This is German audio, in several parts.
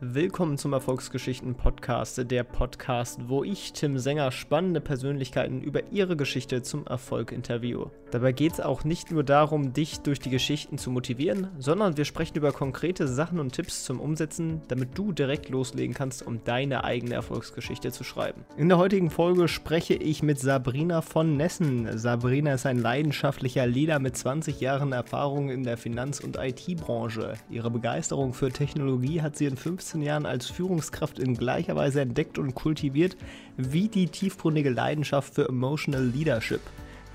Willkommen zum Erfolgsgeschichten Podcast, der Podcast, wo ich, Tim Sänger, spannende Persönlichkeiten über ihre Geschichte zum Erfolg interviewe. Dabei geht es auch nicht nur darum, dich durch die Geschichten zu motivieren, sondern wir sprechen über konkrete Sachen und Tipps zum Umsetzen, damit du direkt loslegen kannst, um deine eigene Erfolgsgeschichte zu schreiben. In der heutigen Folge spreche ich mit Sabrina von Nessen. Sabrina ist ein leidenschaftlicher Leader mit 20 Jahren Erfahrung in der Finanz- und IT-Branche. Ihre Begeisterung für Technologie hat sie in 15 15 Jahren als Führungskraft in gleicher Weise entdeckt und kultiviert wie die tiefgründige Leidenschaft für Emotional Leadership.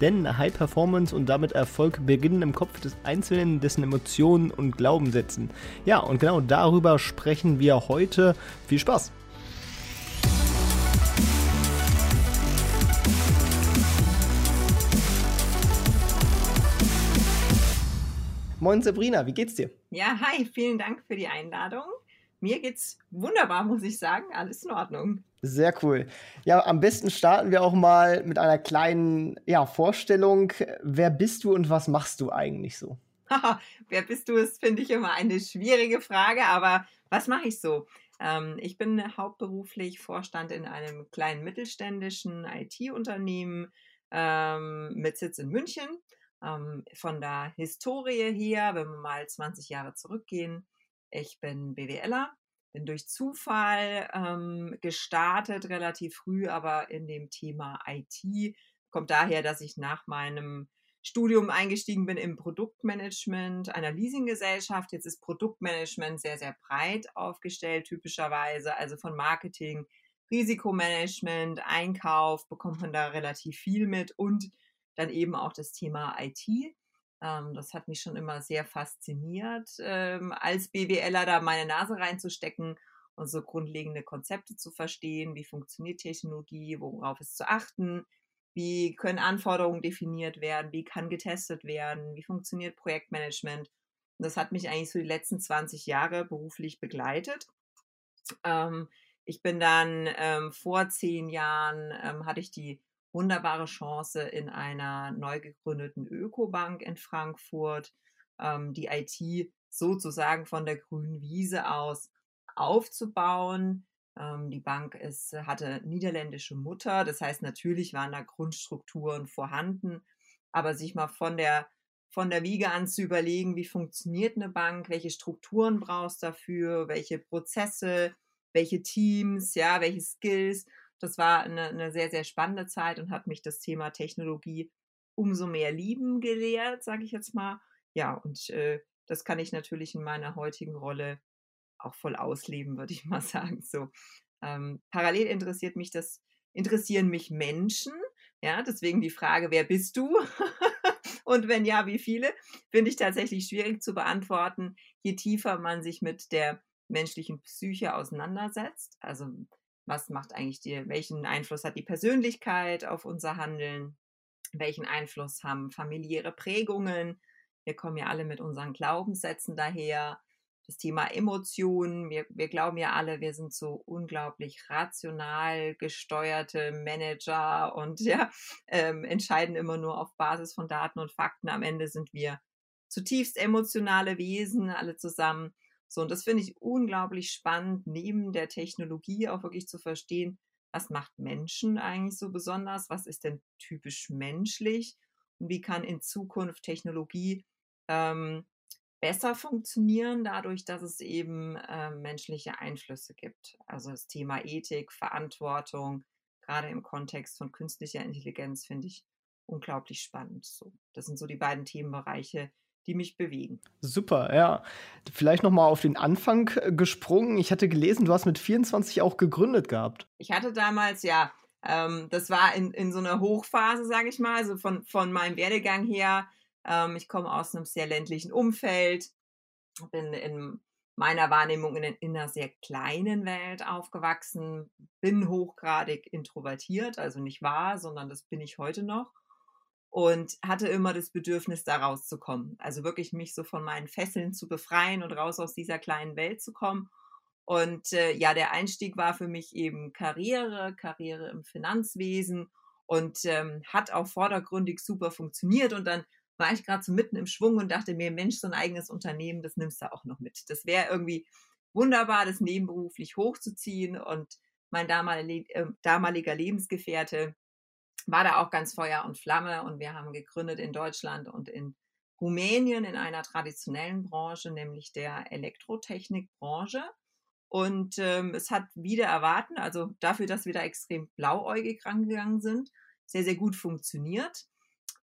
Denn High Performance und damit Erfolg beginnen im Kopf des Einzelnen, dessen Emotionen und Glaubenssätzen. Ja, und genau darüber sprechen wir heute. Viel Spaß! Moin Sabrina, wie geht's dir? Ja, hi, vielen Dank für die Einladung. Mir geht's wunderbar, muss ich sagen. Alles in Ordnung. Sehr cool. Ja, am besten starten wir auch mal mit einer kleinen ja, Vorstellung. Wer bist du und was machst du eigentlich so? Wer bist du, ist, finde ich, immer eine schwierige Frage, aber was mache ich so? Ähm, ich bin hauptberuflich Vorstand in einem kleinen mittelständischen IT-Unternehmen ähm, mit Sitz in München. Ähm, von der Historie her, wenn wir mal 20 Jahre zurückgehen, ich bin BWLer, bin durch Zufall ähm, gestartet, relativ früh, aber in dem Thema IT. Kommt daher, dass ich nach meinem Studium eingestiegen bin im Produktmanagement einer Leasinggesellschaft. Jetzt ist Produktmanagement sehr, sehr breit aufgestellt, typischerweise. Also von Marketing, Risikomanagement, Einkauf bekommt man da relativ viel mit und dann eben auch das Thema IT. Ähm, das hat mich schon immer sehr fasziniert, ähm, als BWLer da meine Nase reinzustecken und so grundlegende Konzepte zu verstehen. Wie funktioniert Technologie? Worauf ist zu achten? Wie können Anforderungen definiert werden? Wie kann getestet werden? Wie funktioniert Projektmanagement? Und das hat mich eigentlich so die letzten 20 Jahre beruflich begleitet. Ähm, ich bin dann vor zehn Jahren, hatte ich die wunderbare Chance in einer neu gegründeten Ökobank in Frankfurt, ähm, die IT sozusagen von der grünen Wiese aus aufzubauen. Ähm, die Bank ist, hatte niederländische Mutter, das heißt natürlich waren da Grundstrukturen vorhanden, aber sich mal von der von der Wiege an zu überlegen, wie funktioniert eine Bank, welche Strukturen brauchst du dafür, welche Prozesse, welche Teams, ja, welche Skills das war eine, eine sehr, sehr spannende Zeit und hat mich das Thema Technologie umso mehr lieben gelehrt, sage ich jetzt mal. Ja, und äh, das kann ich natürlich in meiner heutigen Rolle auch voll ausleben, würde ich mal sagen. So ähm, parallel interessiert mich das, interessieren mich Menschen. Ja, deswegen die Frage, wer bist du? und wenn ja, wie viele? Finde ich tatsächlich schwierig zu beantworten, je tiefer man sich mit der menschlichen Psyche auseinandersetzt. Also was macht eigentlich die, welchen Einfluss hat die Persönlichkeit auf unser Handeln, welchen Einfluss haben familiäre Prägungen. Wir kommen ja alle mit unseren Glaubenssätzen daher. Das Thema Emotionen. Wir, wir glauben ja alle, wir sind so unglaublich rational gesteuerte Manager und ja, ähm, entscheiden immer nur auf Basis von Daten und Fakten. Am Ende sind wir zutiefst emotionale Wesen, alle zusammen. So, und das finde ich unglaublich spannend, neben der Technologie auch wirklich zu verstehen, was macht Menschen eigentlich so besonders, was ist denn typisch menschlich und wie kann in Zukunft Technologie ähm, besser funktionieren, dadurch, dass es eben äh, menschliche Einflüsse gibt. Also das Thema Ethik, Verantwortung, gerade im Kontext von künstlicher Intelligenz, finde ich unglaublich spannend. So, das sind so die beiden Themenbereiche, die mich bewegen. Super, ja. Vielleicht noch mal auf den Anfang äh, gesprungen. Ich hatte gelesen, du hast mit 24 auch gegründet gehabt. Ich hatte damals, ja, ähm, das war in, in so einer Hochphase, sage ich mal, also von, von meinem Werdegang her. Ähm, ich komme aus einem sehr ländlichen Umfeld, bin in meiner Wahrnehmung in, in einer sehr kleinen Welt aufgewachsen, bin hochgradig introvertiert, also nicht wahr, sondern das bin ich heute noch und hatte immer das Bedürfnis, da rauszukommen. Also wirklich mich so von meinen Fesseln zu befreien und raus aus dieser kleinen Welt zu kommen. Und äh, ja, der Einstieg war für mich eben Karriere, Karriere im Finanzwesen und ähm, hat auch vordergründig super funktioniert. Und dann war ich gerade so mitten im Schwung und dachte mir, Mensch, so ein eigenes Unternehmen, das nimmst du auch noch mit. Das wäre irgendwie wunderbar, das nebenberuflich hochzuziehen und mein äh, damaliger Lebensgefährte war da auch ganz Feuer und Flamme und wir haben gegründet in Deutschland und in Rumänien in einer traditionellen Branche, nämlich der Elektrotechnikbranche. Und ähm, es hat wieder erwarten, also dafür, dass wir da extrem blauäugig rangegangen sind, sehr, sehr gut funktioniert,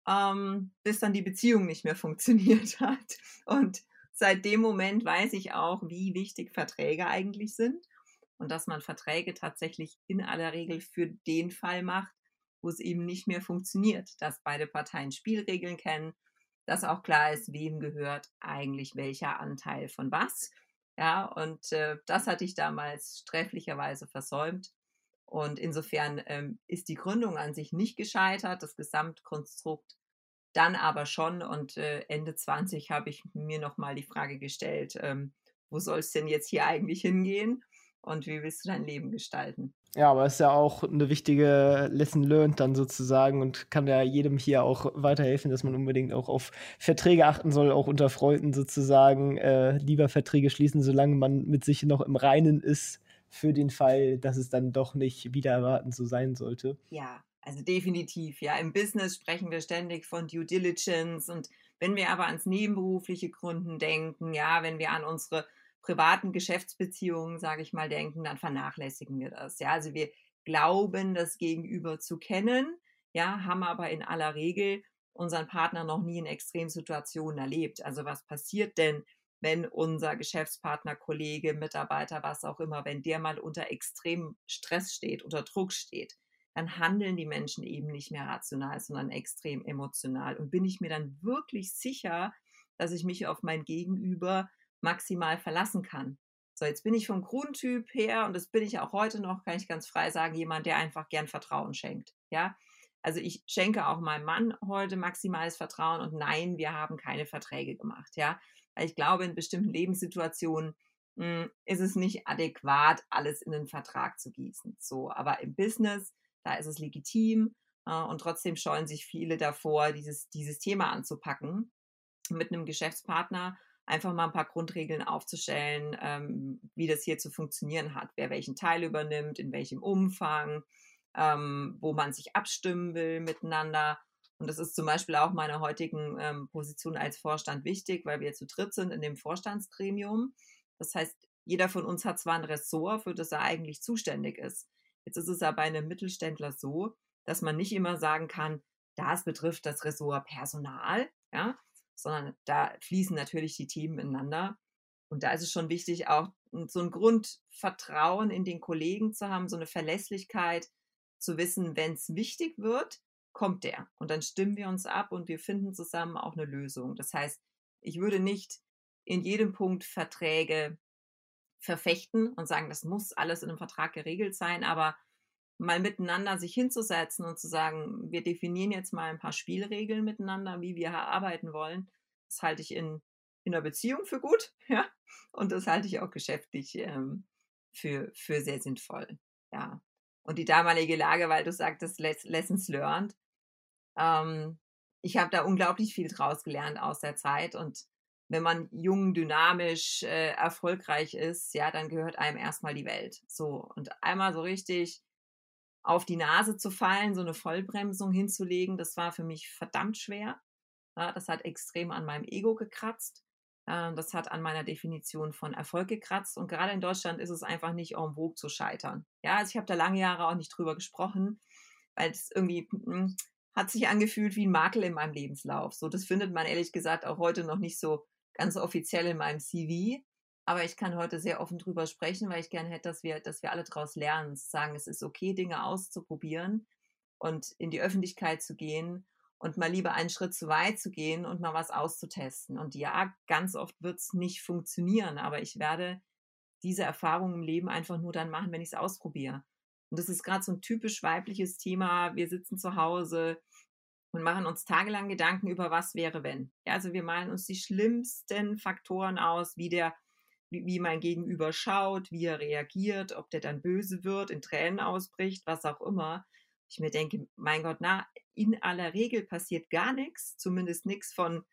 ähm, bis dann die Beziehung nicht mehr funktioniert hat. Und seit dem Moment weiß ich auch, wie wichtig Verträge eigentlich sind und dass man Verträge tatsächlich in aller Regel für den Fall macht, wo es eben nicht mehr funktioniert, dass beide Parteien Spielregeln kennen, dass auch klar ist, wem gehört eigentlich welcher Anteil von was. Ja, und äh, das hatte ich damals sträflicherweise versäumt. Und insofern ähm, ist die Gründung an sich nicht gescheitert, das Gesamtkonstrukt dann aber schon. Und äh, Ende 20 habe ich mir nochmal die Frage gestellt, ähm, wo soll es denn jetzt hier eigentlich hingehen? und wie willst du dein Leben gestalten? Ja, aber es ist ja auch eine wichtige Lesson learned dann sozusagen und kann ja jedem hier auch weiterhelfen, dass man unbedingt auch auf Verträge achten soll, auch unter Freunden sozusagen äh, lieber Verträge schließen, solange man mit sich noch im Reinen ist, für den Fall, dass es dann doch nicht wieder erwarten so sein sollte. Ja, also definitiv. Ja, im Business sprechen wir ständig von Due Diligence und wenn wir aber ans nebenberufliche Gründen denken, ja, wenn wir an unsere privaten Geschäftsbeziehungen, sage ich mal, denken, dann vernachlässigen wir das. Ja, also wir glauben, das Gegenüber zu kennen, ja, haben aber in aller Regel unseren Partner noch nie in Extremsituationen erlebt. Also was passiert denn, wenn unser Geschäftspartner, Kollege, Mitarbeiter, was auch immer, wenn der mal unter extremem Stress steht, unter Druck steht, dann handeln die Menschen eben nicht mehr rational, sondern extrem emotional. Und bin ich mir dann wirklich sicher, dass ich mich auf mein Gegenüber maximal verlassen kann. So, jetzt bin ich vom Grundtyp her, und das bin ich auch heute noch, kann ich ganz frei sagen, jemand, der einfach gern Vertrauen schenkt. Ja, also ich schenke auch meinem Mann heute maximales Vertrauen und nein, wir haben keine Verträge gemacht. Ja, weil ich glaube, in bestimmten Lebenssituationen mh, hm, ist es nicht adäquat, alles in einen Vertrag zu gießen. So, aber im Business, da ist es legitim äh, und trotzdem scheuen sich viele davor, dieses, dieses Thema anzupacken mit einem Geschäftspartner einfach mal ein paar Grundregeln aufzustellen, ähm, wie das hier zu funktionieren hat, wer welchen Teil übernimmt, in welchem Umfang, ähm, wo man sich abstimmen will miteinander. Und das ist zum Beispiel auch meiner heutigen ähm, Position als Vorstand wichtig, weil wir zu dritt sind in dem Vorstandsgremium. Das heißt, jeder von uns hat zwar ein Ressort, für das er eigentlich zuständig ist. Jetzt ist es aber bei einem Mittelständler so, dass man nicht immer sagen kann, das betrifft das Ressort Personal, ja, sondern da fließen natürlich die Themen ineinander. Und da ist es schon wichtig, auch so ein Grundvertrauen in den Kollegen zu haben, so eine Verlässlichkeit zu wissen, wenn es wichtig wird, kommt der. Und dann stimmen wir uns ab und wir finden zusammen auch eine Lösung. Das heißt, ich würde nicht in jedem Punkt Verträge verfechten und sagen, das muss alles in einem Vertrag geregelt sein, aber mal miteinander sich hinzusetzen und zu sagen, wir definieren jetzt mal ein paar Spielregeln miteinander, wie wir arbeiten wollen. Das halte ich in, in einer Beziehung für gut, ja. Und das halte ich auch geschäftlich ähm, für, für sehr sinnvoll, ja. Und die damalige Lage, weil du sagtest, Lessons learned. Ähm, ich habe da unglaublich viel draus gelernt aus der Zeit und wenn man jung, dynamisch, äh, erfolgreich ist, ja, dann gehört einem erstmal die Welt. So. Und einmal so richtig auf die Nase zu fallen, so eine Vollbremsung hinzulegen, das war für mich verdammt schwer. Ja, das hat extrem an meinem Ego gekratzt. Äh, das hat an meiner Definition von Erfolg gekratzt. Und gerade in Deutschland ist es einfach nicht en vogue zu scheitern. Ja, also ich habe da lange Jahre auch nicht drüber gesprochen, weil es irgendwie hm, hat sich angefühlt wie ein Makel in meinem Lebenslauf. So, das findet man ehrlich gesagt auch heute noch nicht so ganz offiziell in meinem CV. Aber ich kann heute sehr offen drüber sprechen, weil ich gerne hätte, dass wir, dass wir alle daraus lernen, zu sagen, es ist okay, Dinge auszuprobieren und in die Öffentlichkeit zu gehen und mal lieber einen Schritt zu weit zu gehen und mal was auszutesten. Und ja, ganz oft wird es nicht funktionieren, aber ich werde diese Erfahrung im Leben einfach nur dann machen, wenn ich es ausprobiere. Und das ist gerade so ein typisch weibliches Thema. Wir sitzen zu Hause und machen uns tagelang Gedanken über was wäre, wenn. Ja, also wir malen uns die schlimmsten Faktoren aus, wie der wie, mein Gegenüber schaut, wie er reagiert, ob der dann böse wird, in Tränen ausbricht, was auch immer. Ich mir denke, mein Gott, na, in aller Regel passiert gar nichts, zumindest nichts von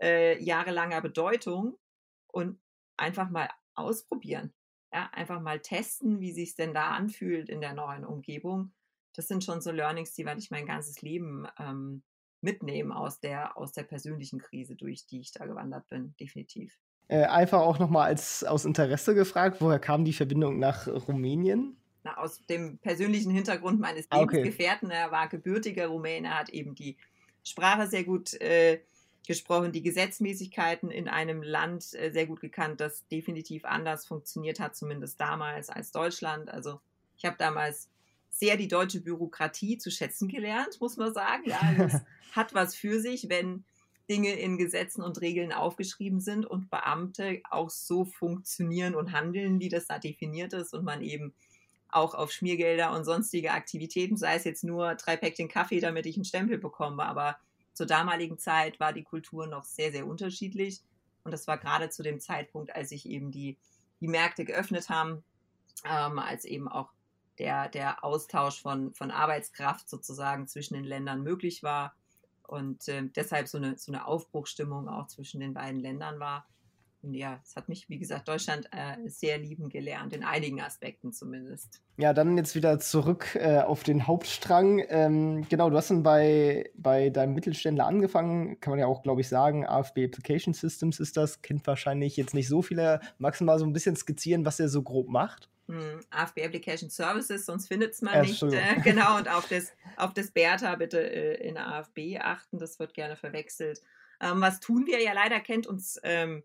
äh, jahrelanger Bedeutung und einfach mal ausprobieren. Ja, einfach mal testen, wie sich es denn da anfühlt in der neuen Umgebung. Das sind schon so Learnings, die werde ich mein ganzes Leben ähm, mitnehmen aus der, aus der persönlichen Krise, durch die ich da gewandert bin, definitiv. Äh, einfach auch nochmal als aus Interesse gefragt, woher kam die Verbindung nach Rumänien? Na, aus dem persönlichen Hintergrund meines ah, Lebensgefährten. Okay. Er war gebürtiger Rumäne, hat eben die Sprache sehr gut äh, gesprochen, die Gesetzmäßigkeiten in einem Land äh, sehr gut gekannt, das definitiv anders funktioniert hat, zumindest damals als Deutschland. Also ich habe damals sehr die deutsche Bürokratie zu schätzen gelernt, muss man sagen. Ja, also es hat was für sich, wenn Dinge in Gesetzen und Regeln aufgeschrieben sind und Beamte auch so funktionieren und handeln, wie das da definiert ist und man eben auch auf Schmiergelder und sonstige Aktivitäten, sei es jetzt nur drei Päckchen Kaffee, damit ich einen Stempel bekomme, aber zur damaligen Zeit war die Kultur noch sehr, sehr unterschiedlich. Und das war gerade zu dem Zeitpunkt, als sich eben die, die Märkte geöffnet haben, ähm, als eben auch der, der Austausch von, von Arbeitskraft sozusagen zwischen den Ländern möglich war und äh, deshalb so eine, so eine Aufbruchstimmung auch zwischen den beiden Ländern war. Und ja, es hat mich, wie gesagt, Deutschland äh, sehr lieben gelernt, in einigen Aspekten zumindest. Ja, dann jetzt wieder zurück äh, auf den Hauptstrang. Ähm, genau, du hast dann bei, bei deinem Mittelständler angefangen, kann man ja auch, glaube ich, sagen. AFB Application Systems ist das, kennt wahrscheinlich jetzt nicht so viele. Magst du mal so ein bisschen skizzieren, was er so grob macht? Hm, AFB Application Services, sonst findet es man äh, nicht. Äh, genau, und auf das, auf das Bertha bitte äh, in AFB achten, das wird gerne verwechselt. Ähm, was tun wir? Ja, leider kennt uns ähm,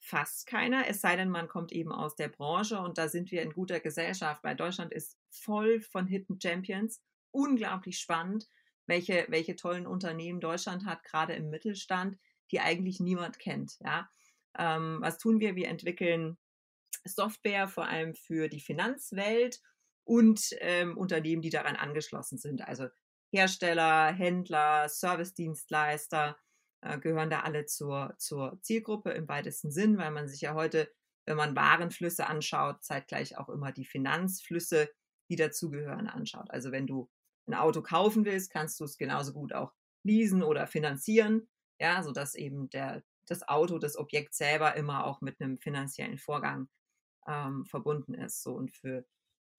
fast keiner, es sei denn, man kommt eben aus der Branche und da sind wir in guter Gesellschaft, weil Deutschland ist voll von Hidden Champions, unglaublich spannend, welche, welche tollen Unternehmen Deutschland hat, gerade im Mittelstand, die eigentlich niemand kennt. Ja? Ähm, was tun wir? Wir entwickeln Software vor allem für die Finanzwelt und ähm, Unternehmen, die daran angeschlossen sind. Also Hersteller, Händler, Servicedienstleister äh, gehören da alle zur, zur Zielgruppe im weitesten Sinn, weil man sich ja heute, wenn man Warenflüsse anschaut, zeitgleich auch immer die Finanzflüsse, die dazugehören, anschaut. Also wenn du ein Auto kaufen willst, kannst du es genauso gut auch leasen oder finanzieren, ja, sodass eben der, das Auto, das Objekt selber immer auch mit einem finanziellen Vorgang ähm, verbunden ist. So und für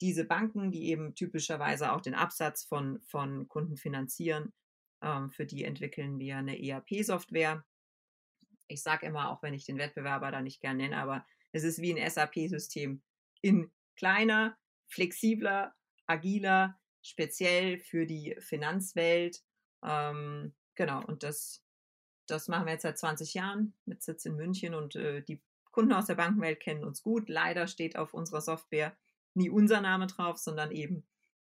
diese Banken, die eben typischerweise auch den Absatz von, von Kunden finanzieren, ähm, für die entwickeln wir eine ERP-Software. Ich sage immer, auch wenn ich den Wettbewerber da nicht gern nenne, aber es ist wie ein SAP-System in kleiner, flexibler, agiler, speziell für die Finanzwelt. Ähm, genau, und das, das machen wir jetzt seit 20 Jahren mit Sitz in München und äh, die Kunden aus der Bankenwelt kennen uns gut. Leider steht auf unserer Software nie unser Name drauf, sondern eben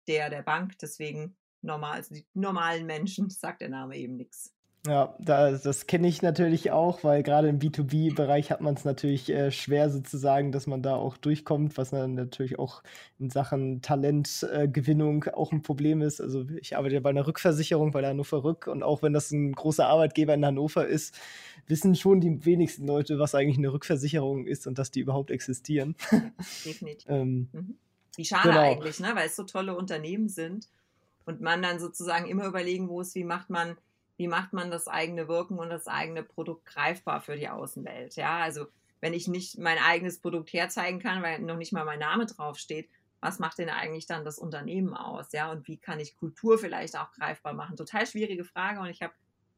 der der Bank. Deswegen normal, also die normalen Menschen sagt der Name eben nichts. Ja, das, das kenne ich natürlich auch, weil gerade im B2B-Bereich hat man es natürlich äh, schwer sozusagen, dass man da auch durchkommt, was dann natürlich auch in Sachen Talentgewinnung äh, auch ein Problem ist. Also ich arbeite ja bei einer Rückversicherung bei der Hannover Rück und auch wenn das ein großer Arbeitgeber in Hannover ist, wissen schon die wenigsten Leute, was eigentlich eine Rückversicherung ist und dass die überhaupt existieren. Definitiv. ähm, mhm. Wie schade genau. eigentlich, ne? weil es so tolle Unternehmen sind und man dann sozusagen immer überlegen muss, wie macht man wie macht man das eigene Wirken und das eigene Produkt greifbar für die Außenwelt. Ja, also wenn ich nicht mein eigenes Produkt herzeigen kann, weil noch nicht mal mein Name draufsteht, was macht denn eigentlich dann das Unternehmen aus? Ja, und wie kann ich Kultur vielleicht auch greifbar machen? Total schwierige Frage und ich habe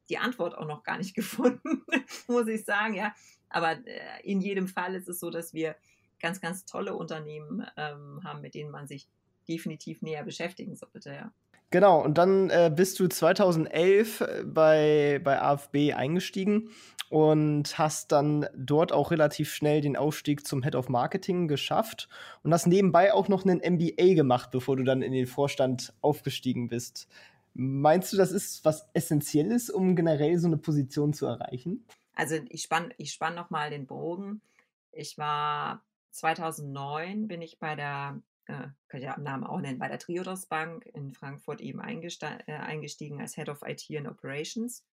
die Antwort auch noch gar nicht gefunden, muss ich sagen, ja. Aber äh, in jedem Fall ist es so, dass wir ganz, ganz tolle Unternehmen ähm, haben, mit denen man sich definitiv näher beschäftigen sollte, ja. Genau, und dann äh, bist du 2011 äh, bei, bei AFB eingestiegen und hast dann dort auch relativ schnell den Aufstieg zum Head of Marketing geschafft und hast nebenbei auch noch einen MBA gemacht, bevor du dann in den Vorstand aufgestiegen bist. Meinst du, das ist was Essentielles, um generell so eine Position zu erreichen? Also ich spann, ich spann noch mal den Bogen. Ich war 2009 bin ich bei der äh, kann ich ja am Namen auch nennen, bei der Triodos Bank in Frankfurt eben äh, eingestiegen als Head of IT and Operations.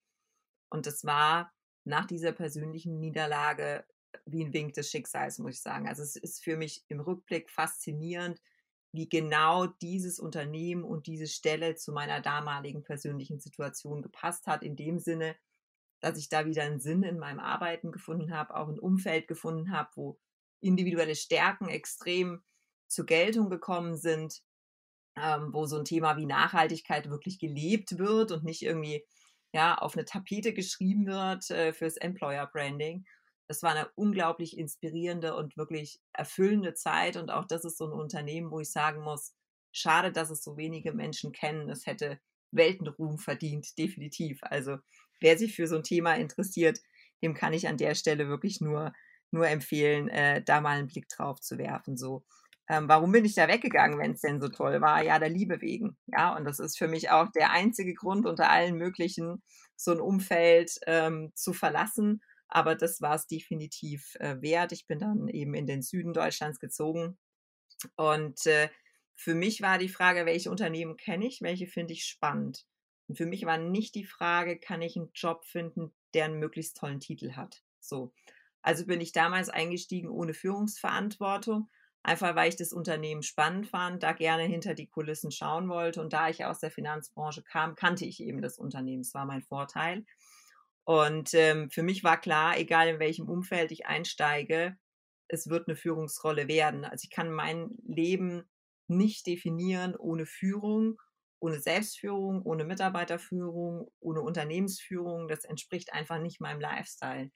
Und das war nach dieser persönlichen Niederlage wie ein Wink des Schicksals, muss ich sagen. Also es ist für mich im Rückblick faszinierend, wie genau dieses Unternehmen und diese Stelle zu meiner damaligen persönlichen Situation gepasst hat, in dem Sinne, dass ich da wieder einen Sinn in meinem Arbeiten gefunden habe, auch ein Umfeld gefunden habe, wo individuelle Stärken extrem zur Geltung gekommen sind, ähm, wo so ein Thema wie Nachhaltigkeit wirklich gelebt wird und nicht irgendwie ja, auf eine Tapete geschrieben wird äh, fürs Employer Branding. Das war eine unglaublich inspirierende und wirklich erfüllende Zeit. Und auch das ist so ein Unternehmen, wo ich sagen muss, schade, dass es so wenige Menschen kennen. Es hätte Weltenruhm verdient, definitiv. Also wer sich für so ein Thema interessiert, dem kann ich an der Stelle wirklich nur, nur empfehlen, äh, da mal einen Blick drauf zu werfen. So, ähm, warum bin ich da weggegangen, wenn es denn so toll war? Ja, der Liebe wegen. Ja, und das ist für mich auch der einzige Grund unter allen möglichen, so ein Umfeld ähm, zu verlassen. Aber das war es definitiv äh, wert. Ich bin dann eben in den Süden Deutschlands gezogen. Und äh, für mich war die Frage, welche Unternehmen kenne ich, welche finde ich spannend. Und für mich war nicht die Frage, kann ich einen Job finden, der einen möglichst tollen Titel hat. So. Also bin ich damals eingestiegen ohne Führungsverantwortung, einfach weil ich das Unternehmen spannend fand, da gerne hinter die Kulissen schauen wollte. Und da ich aus der Finanzbranche kam, kannte ich eben das Unternehmen. Das war mein Vorteil. Und ähm, für mich war klar, egal in welchem Umfeld ich einsteige, es wird eine Führungsrolle werden. Also ich kann mein Leben nicht definieren ohne Führung ohne Selbstführung, ohne Mitarbeiterführung, ohne Unternehmensführung. Das entspricht einfach nicht meinem Lifestyle.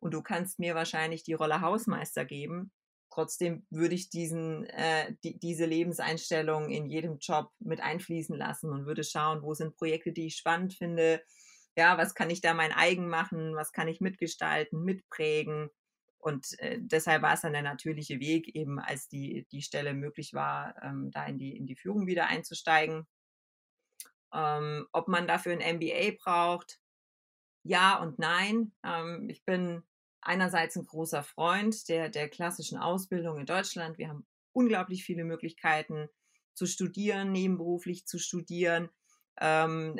Und du kannst mir wahrscheinlich die Rolle Hausmeister geben. Trotzdem würde ich diesen, äh, die, diese Lebenseinstellung in jedem Job mit einfließen lassen und würde schauen, wo sind Projekte, die ich spannend finde. Ja, was kann ich da mein eigen machen? Was kann ich mitgestalten, mitprägen? Und äh, deshalb war es dann der natürliche Weg, eben als die, die Stelle möglich war, ähm, da in die, in die Führung wieder einzusteigen. Ähm, ob man dafür ein MBA braucht, ja und nein. Ähm, ich bin einerseits ein großer Freund der, der klassischen Ausbildung in Deutschland. Wir haben unglaublich viele Möglichkeiten zu studieren, nebenberuflich zu studieren, ähm,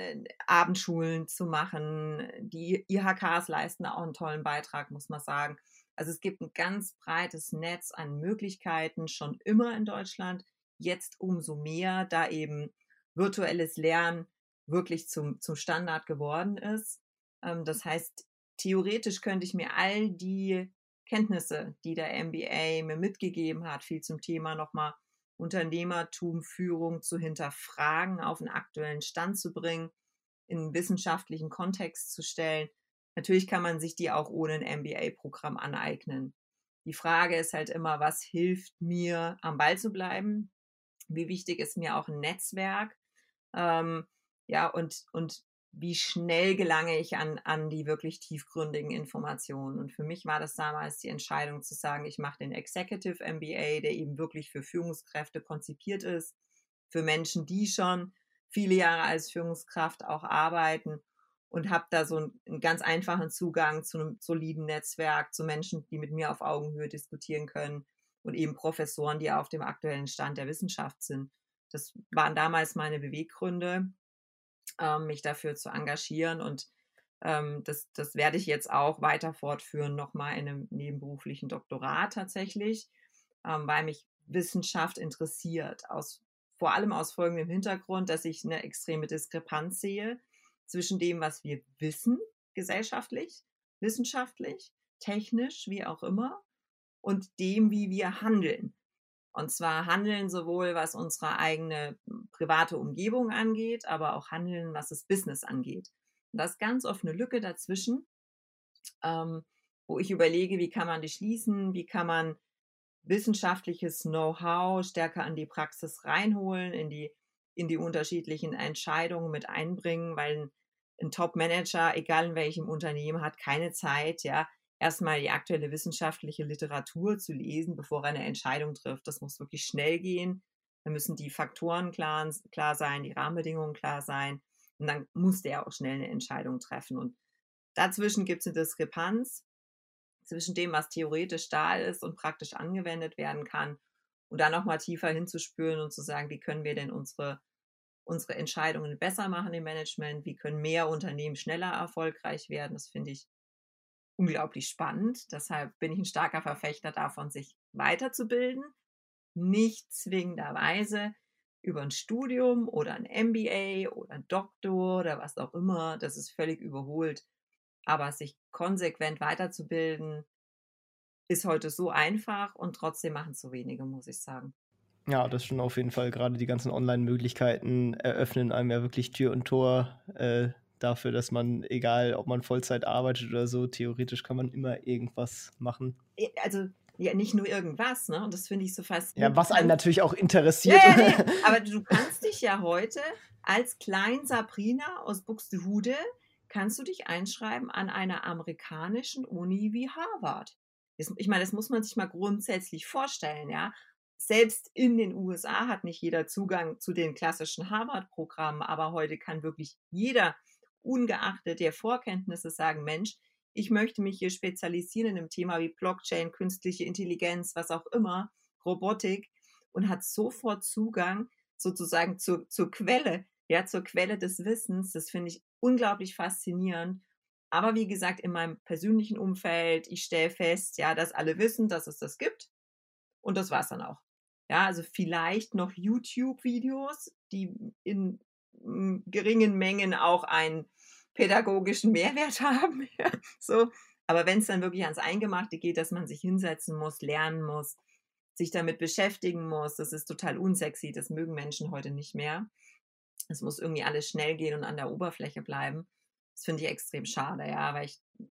Abendschulen zu machen. Die IHKs leisten auch einen tollen Beitrag, muss man sagen. Also es gibt ein ganz breites Netz an Möglichkeiten schon immer in Deutschland. Jetzt umso mehr, da eben virtuelles Lernen wirklich zum, zum Standard geworden ist. Ähm, das heißt, theoretisch könnte ich mir all die Kenntnisse, die der MBA mir mitgegeben hat, viel zum Thema nochmal Unternehmertum, Führung zu hinterfragen, auf einen aktuellen Stand zu bringen, in einen wissenschaftlichen Kontext zu stellen. Natürlich kann man sich die auch ohne ein MBA-Programm aneignen. Die Frage ist halt immer, was hilft mir, am Ball zu bleiben? Wie wichtig ist mir auch ein Netzwerk? Ähm, ja, und, und wie schnell gelange ich an, an die wirklich tiefgründigen Informationen. Und für mich war das damals die Entscheidung zu sagen, ich mache den Executive MBA, der eben wirklich für Führungskräfte konzipiert ist, für Menschen, die schon viele Jahre als Führungskraft auch arbeiten und habe da so einen, einen, ganz einfachen Zugang zu einem soliden Netzwerk, zu Menschen, die mit mir auf Augenhöhe diskutieren können und eben Professoren, die auf dem aktuellen Stand der Wissenschaft sind. Das waren damals meine Beweggründe, ähm, mich dafür zu engagieren und ähm, das, das werde ich jetzt auch weiter fortführen, nochmal in einem nebenberuflichen Doktorat tatsächlich, ähm, weil mich Wissenschaft interessiert, aus, vor allem aus folgendem Hintergrund, dass ich eine extreme Diskrepanz sehe zwischen dem, was wir wissen, gesellschaftlich, wissenschaftlich, technisch, wie auch immer, und dem, wie wir handeln. Und zwar handeln sowohl, was unsere eigene hm, private Umgebung angeht, aber auch handeln, was das Business angeht. Und da ist ganz oft eine Lücke dazwischen, ähm, wo ich überlege, wie kann man die schließen, wie kann man wissenschaftliches Know-how stärker an die Praxis reinholen, in die, in die unterschiedlichen Entscheidungen mit einbringen, weil ein, ein Top-Manager, egal in welchem Unternehmen, hat keine Zeit, ja, erstmal die aktuelle wissenschaftliche Literatur zu lesen, bevor er eine Entscheidung trifft. Das muss wirklich schnell gehen. Da müssen die Faktoren klar, klar sein, die Rahmenbedingungen klar sein. Und dann muss der auch schnell eine Entscheidung treffen. Und dazwischen gibt es eine Diskrepanz zwischen dem, was theoretisch da ist und praktisch angewendet werden kann. Und dann nochmal tiefer hinzuspüren und zu sagen, wie können wir denn unsere, unsere Entscheidungen besser machen im Management? Wie können mehr Unternehmen schneller erfolgreich werden? Das finde ich unglaublich spannend. Deshalb bin ich ein starker Verfechter davon, sich weiterzubilden. Nicht zwingenderweise über ein Studium oder ein MBA oder ein Doktor oder was auch immer. Das ist völlig überholt. Aber sich konsequent weiterzubilden, ist heute so einfach und trotzdem machen es so wenige, muss ich sagen. Ja, das schon auf jeden Fall. Gerade die ganzen Online-Möglichkeiten eröffnen einem ja wirklich Tür und Tor äh, dafür, dass man, egal ob man Vollzeit arbeitet oder so, theoretisch kann man immer irgendwas machen. Also ja, nicht nur irgendwas, ne? Und das finde ich so fast. Ja, was einen natürlich auch interessiert. Ja, ja, ja. Aber du kannst dich ja heute als Klein Sabrina aus Buxtehude kannst du dich einschreiben an einer amerikanischen Uni wie Harvard. Ich meine, das muss man sich mal grundsätzlich vorstellen, ja. Selbst in den USA hat nicht jeder Zugang zu den klassischen Harvard-Programmen, aber heute kann wirklich jeder, ungeachtet der Vorkenntnisse, sagen, Mensch, ich möchte mich hier spezialisieren in einem Thema wie Blockchain, künstliche Intelligenz, was auch immer, Robotik und hat sofort Zugang sozusagen zur, zur Quelle, ja, zur Quelle des Wissens. Das finde ich unglaublich faszinierend. Aber wie gesagt, in meinem persönlichen Umfeld, ich stelle fest, ja, dass alle wissen, dass es das gibt. Und das war es dann auch. Ja, also vielleicht noch YouTube-Videos, die in geringen Mengen auch einen pädagogischen Mehrwert haben. So. Aber wenn es dann wirklich ans Eingemachte geht, dass man sich hinsetzen muss, lernen muss, sich damit beschäftigen muss, das ist total unsexy, das mögen Menschen heute nicht mehr. Es muss irgendwie alles schnell gehen und an der Oberfläche bleiben. Das finde ich extrem schade, ja, weil ich ein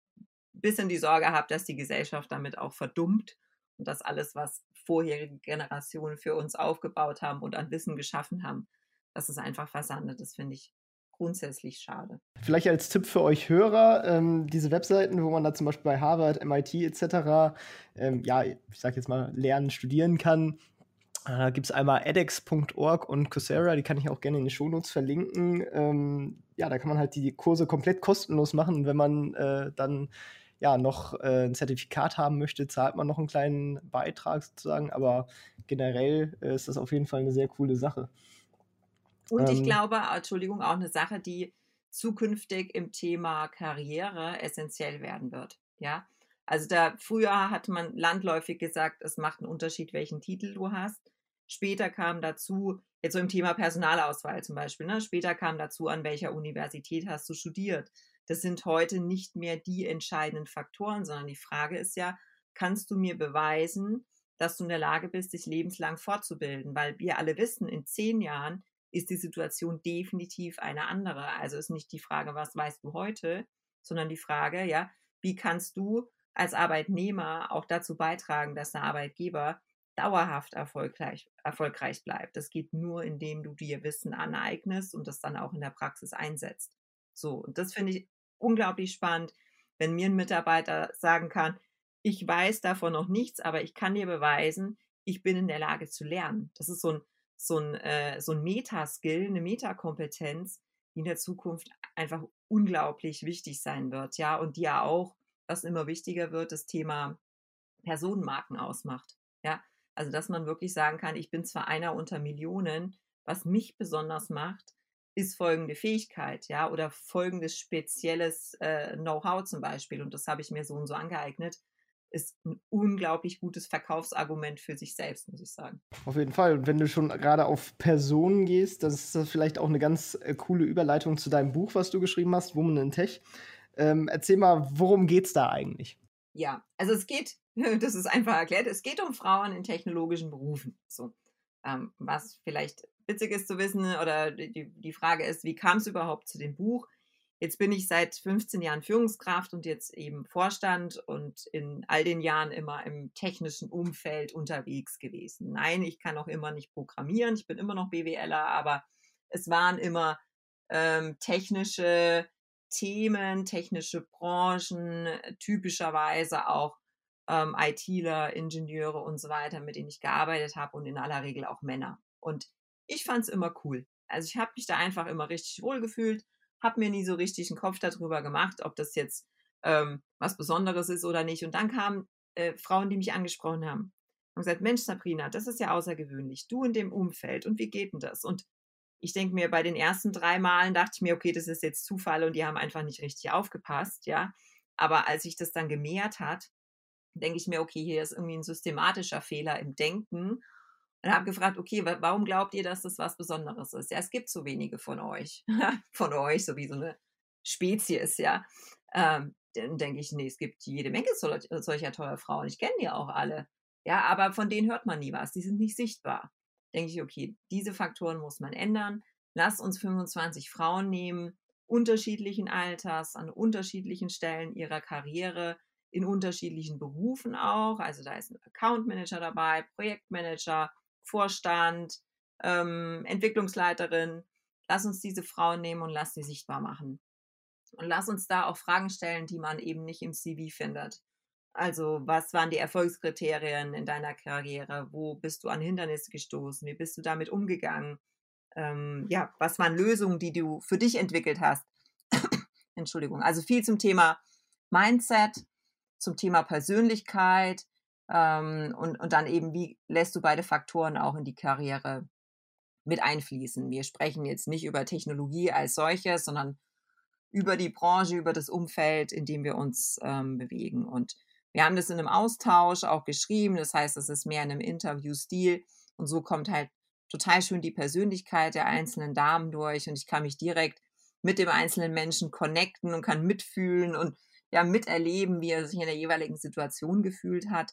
bisschen die Sorge habe, dass die Gesellschaft damit auch verdummt und dass alles, was vorherige Generationen für uns aufgebaut haben und an Wissen geschaffen haben, dass es einfach versandet. Das finde ich grundsätzlich schade. Vielleicht als Tipp für euch Hörer, ähm, diese Webseiten, wo man da zum Beispiel bei Harvard, MIT etc., ähm, ja, ich sag jetzt mal, lernen, studieren kann, da gibt es einmal edX.org und Coursera, die kann ich auch gerne in den Shownotes verlinken. Ähm, ja, da kann man halt die Kurse komplett kostenlos machen. Und wenn man äh, dann ja noch äh, ein Zertifikat haben möchte, zahlt man noch einen kleinen Beitrag sozusagen. Aber generell äh, ist das auf jeden Fall eine sehr coole Sache. Und ähm, ich glaube, Entschuldigung, auch eine Sache, die zukünftig im Thema Karriere essentiell werden wird. Ja, also da früher hat man landläufig gesagt, es macht einen Unterschied, welchen Titel du hast. Später kam dazu, jetzt so im Thema Personalauswahl zum Beispiel, ne? später kam dazu, an welcher Universität hast du studiert. Das sind heute nicht mehr die entscheidenden Faktoren, sondern die Frage ist ja, kannst du mir beweisen, dass du in der Lage bist, dich lebenslang fortzubilden? Weil wir alle wissen, in zehn Jahren ist die Situation definitiv eine andere. Also ist nicht die Frage, was weißt du heute, sondern die Frage, ja, wie kannst du als Arbeitnehmer auch dazu beitragen, dass der Arbeitgeber dauerhaft erfolgreich, erfolgreich bleibt. Das geht nur, indem du dir Wissen aneignest und das dann auch in der Praxis einsetzt. So, und das finde ich unglaublich spannend, wenn mir ein Mitarbeiter sagen kann, ich weiß davon noch nichts, aber ich kann dir beweisen, ich bin in der Lage zu lernen. Das ist so ein, so ein, äh, so ein Metaskill, eine Metakompetenz, die in der Zukunft einfach unglaublich wichtig sein wird, ja, und die ja auch, was immer wichtiger wird, das Thema Personenmarken ausmacht. Ja, also, dass man wirklich sagen kann, ich bin zwar einer unter Millionen, was mich besonders macht, ist folgende Fähigkeit, ja, oder folgendes spezielles äh, Know-how zum Beispiel. Und das habe ich mir so und so angeeignet. Ist ein unglaublich gutes Verkaufsargument für sich selbst, muss ich sagen. Auf jeden Fall. Und wenn du schon gerade auf Personen gehst, das ist das vielleicht auch eine ganz äh, coole Überleitung zu deinem Buch, was du geschrieben hast, Woman in Tech. Ähm, erzähl mal, worum geht es da eigentlich? Ja, also es geht Das ist einfach erklärt. Es geht um Frauen in technologischen Berufen. So, ähm, was vielleicht witzig ist zu wissen oder die, die Frage ist, wie kam es überhaupt zu dem Buch? Jetzt bin ich seit 15 Jahren Führungskraft und jetzt eben Vorstand und in all den Jahren immer im technischen Umfeld unterwegs gewesen. Nein, ich kann auch immer nicht programmieren, ich bin immer noch BWLer, aber es waren immer ähm, technische Themen, technische Branchen, typischerweise auch ähm, ITler, Ingenieure und so weiter, mit denen ich gearbeitet habe und in aller Regel auch Männer. Und ich fand es immer cool. Also ich habe mich da einfach immer richtig wohl gefühlt, habe mir nie so richtig einen Kopf darüber gemacht, ob das jetzt ähm, was Besonderes ist oder nicht. Und dann kamen äh, Frauen, die mich angesprochen haben und gesagt, Mensch, Sabrina, das ist ja außergewöhnlich, du in dem Umfeld und wie geht denn das? Und ich denke mir, bei den ersten drei Malen dachte ich mir, okay, das ist jetzt Zufall und die haben einfach nicht richtig aufgepasst, ja. Aber als sich das dann gemehrt hat, denke ich mir, okay, hier ist irgendwie ein systematischer Fehler im Denken. Und habe gefragt, okay, warum glaubt ihr, dass das was Besonderes ist? Ja, es gibt so wenige von euch. von euch, so wie so eine Spezies, ja. Ähm, dann denke ich, nee, es gibt jede Menge solcher teurer Frauen. Ich kenne die auch alle. Ja, aber von denen hört man nie was. Die sind nicht sichtbar. Denke ich, okay, diese Faktoren muss man ändern. Lass uns 25 Frauen nehmen, unterschiedlichen Alters, an unterschiedlichen Stellen ihrer Karriere, in unterschiedlichen Berufen auch. Also da ist ein Account Manager dabei, Projektmanager, Vorstand, ähm, Entwicklungsleiterin. Lass uns diese Frauen nehmen und lass sie sichtbar machen. Und lass uns da auch Fragen stellen, die man eben nicht im CV findet. Also, was waren die Erfolgskriterien in deiner Karriere? Wo bist du an Hindernisse gestoßen? Wie bist du damit umgegangen? Ähm, ja, was waren Lösungen, die du für dich entwickelt hast? Entschuldigung. Also viel zum Thema Mindset, zum Thema Persönlichkeit ähm, und, und dann eben, wie lässt du beide Faktoren auch in die Karriere mit einfließen? Wir sprechen jetzt nicht über Technologie als solches, sondern über die Branche, über das Umfeld, in dem wir uns ähm, bewegen. Und wir haben das in einem Austausch auch geschrieben. Das heißt, es ist mehr in einem Interview-Stil. Und so kommt halt total schön die Persönlichkeit der einzelnen Damen durch. Und ich kann mich direkt mit dem einzelnen Menschen connecten und kann mitfühlen und ja, miterleben, wie er sich in der jeweiligen Situation gefühlt hat.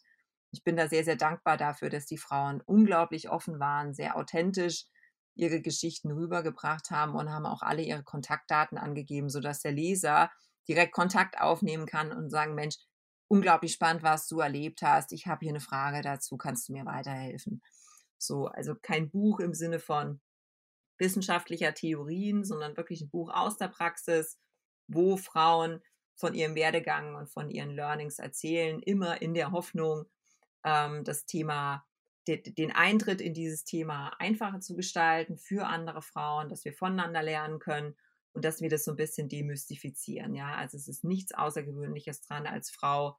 Ich bin da sehr, sehr dankbar dafür, dass die Frauen unglaublich offen waren, sehr authentisch ihre Geschichten rübergebracht haben und haben auch alle ihre Kontaktdaten angegeben, sodass der Leser direkt Kontakt aufnehmen kann und sagen, Mensch, unglaublich spannend, was du erlebt hast. Ich habe hier eine Frage dazu, kannst du mir weiterhelfen? So, also kein Buch im Sinne von wissenschaftlicher Theorien, sondern wirklich ein Buch aus der Praxis, wo Frauen von ihrem Werdegang und von ihren Learnings erzählen, immer in der Hoffnung, ähm, das Thema, de, den Eintritt in dieses Thema einfacher zu gestalten für andere Frauen, dass wir voneinander lernen können und dass wir das so ein bisschen demystifizieren. Ja, also es ist nichts Außergewöhnliches dran, als Frau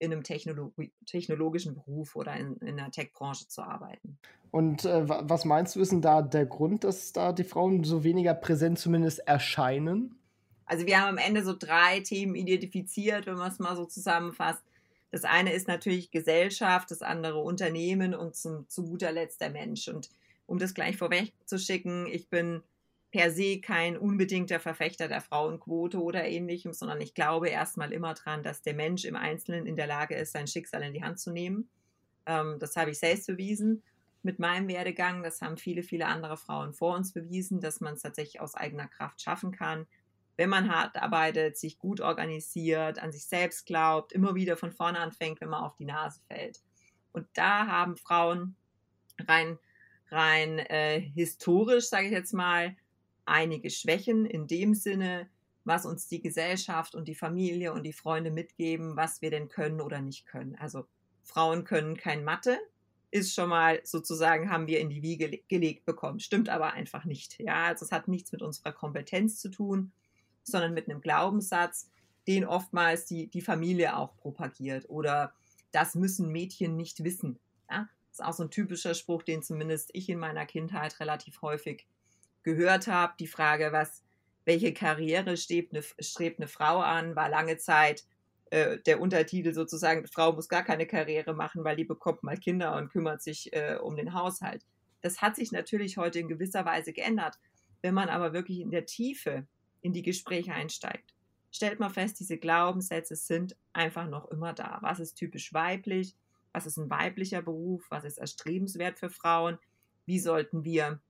in einem Technolo technologischen Beruf oder in, in der Tech-Branche zu arbeiten. Und äh, was meinst du, ist denn da der Grund, dass da die Frauen so weniger präsent zumindest erscheinen? Also wir haben am Ende so drei Themen identifiziert, wenn man es mal so zusammenfasst. Das eine ist natürlich Gesellschaft, das andere Unternehmen und zum, zu guter Letzt der Mensch. Und um das gleich vorweg zu schicken, ich bin per se kein unbedingter Verfechter der Frauenquote oder ähnlichem, sondern ich glaube erstmal immer dran, dass der Mensch im Einzelnen in der Lage ist, sein Schicksal in die Hand zu nehmen. Ähm, das habe ich selbst bewiesen mit meinem Werdegang. Das haben viele, viele andere Frauen vor uns bewiesen, dass man es tatsächlich aus eigener Kraft schaffen kann, wenn man hart arbeitet, sich gut organisiert, an sich selbst glaubt, immer wieder von vorne anfängt, wenn man auf die Nase fällt. Und da haben Frauen rein, rein äh, historisch, sage ich jetzt mal, einige Schwächen in dem Sinne, was uns die Gesellschaft und die Familie und die Freunde mitgeben, was wir denn können oder nicht können. Also Frauen können kein Mathe, ist schon mal sozusagen, haben wir in die Wiege gelegt bekommen. Stimmt aber einfach nicht. Ja, also es hat nichts mit unserer Kompetenz zu tun, sondern mit einem Glaubenssatz, den oftmals die, die Familie auch propagiert. Oder das müssen Mädchen nicht wissen. Ja, das ist auch so ein typischer Spruch, den zumindest ich in meiner Kindheit relativ häufig gehört habe. Die Frage, was, welche Karriere strebt eine, strebt eine Frau an, war lange Zeit äh, der Untertitel sozusagen, Frau muss gar keine Karriere machen, weil die bekommt mal Kinder und kümmert sich äh, um den Haushalt. Das hat sich natürlich heute in gewisser Weise geändert. Wenn man aber wirklich in der Tiefe in die Gespräche einsteigt, stellt man fest, diese Glaubenssätze sind einfach noch immer da. Was ist typisch weiblich? Was ist ein weiblicher Beruf? Was ist erstrebenswert für Frauen? Wie sollten wir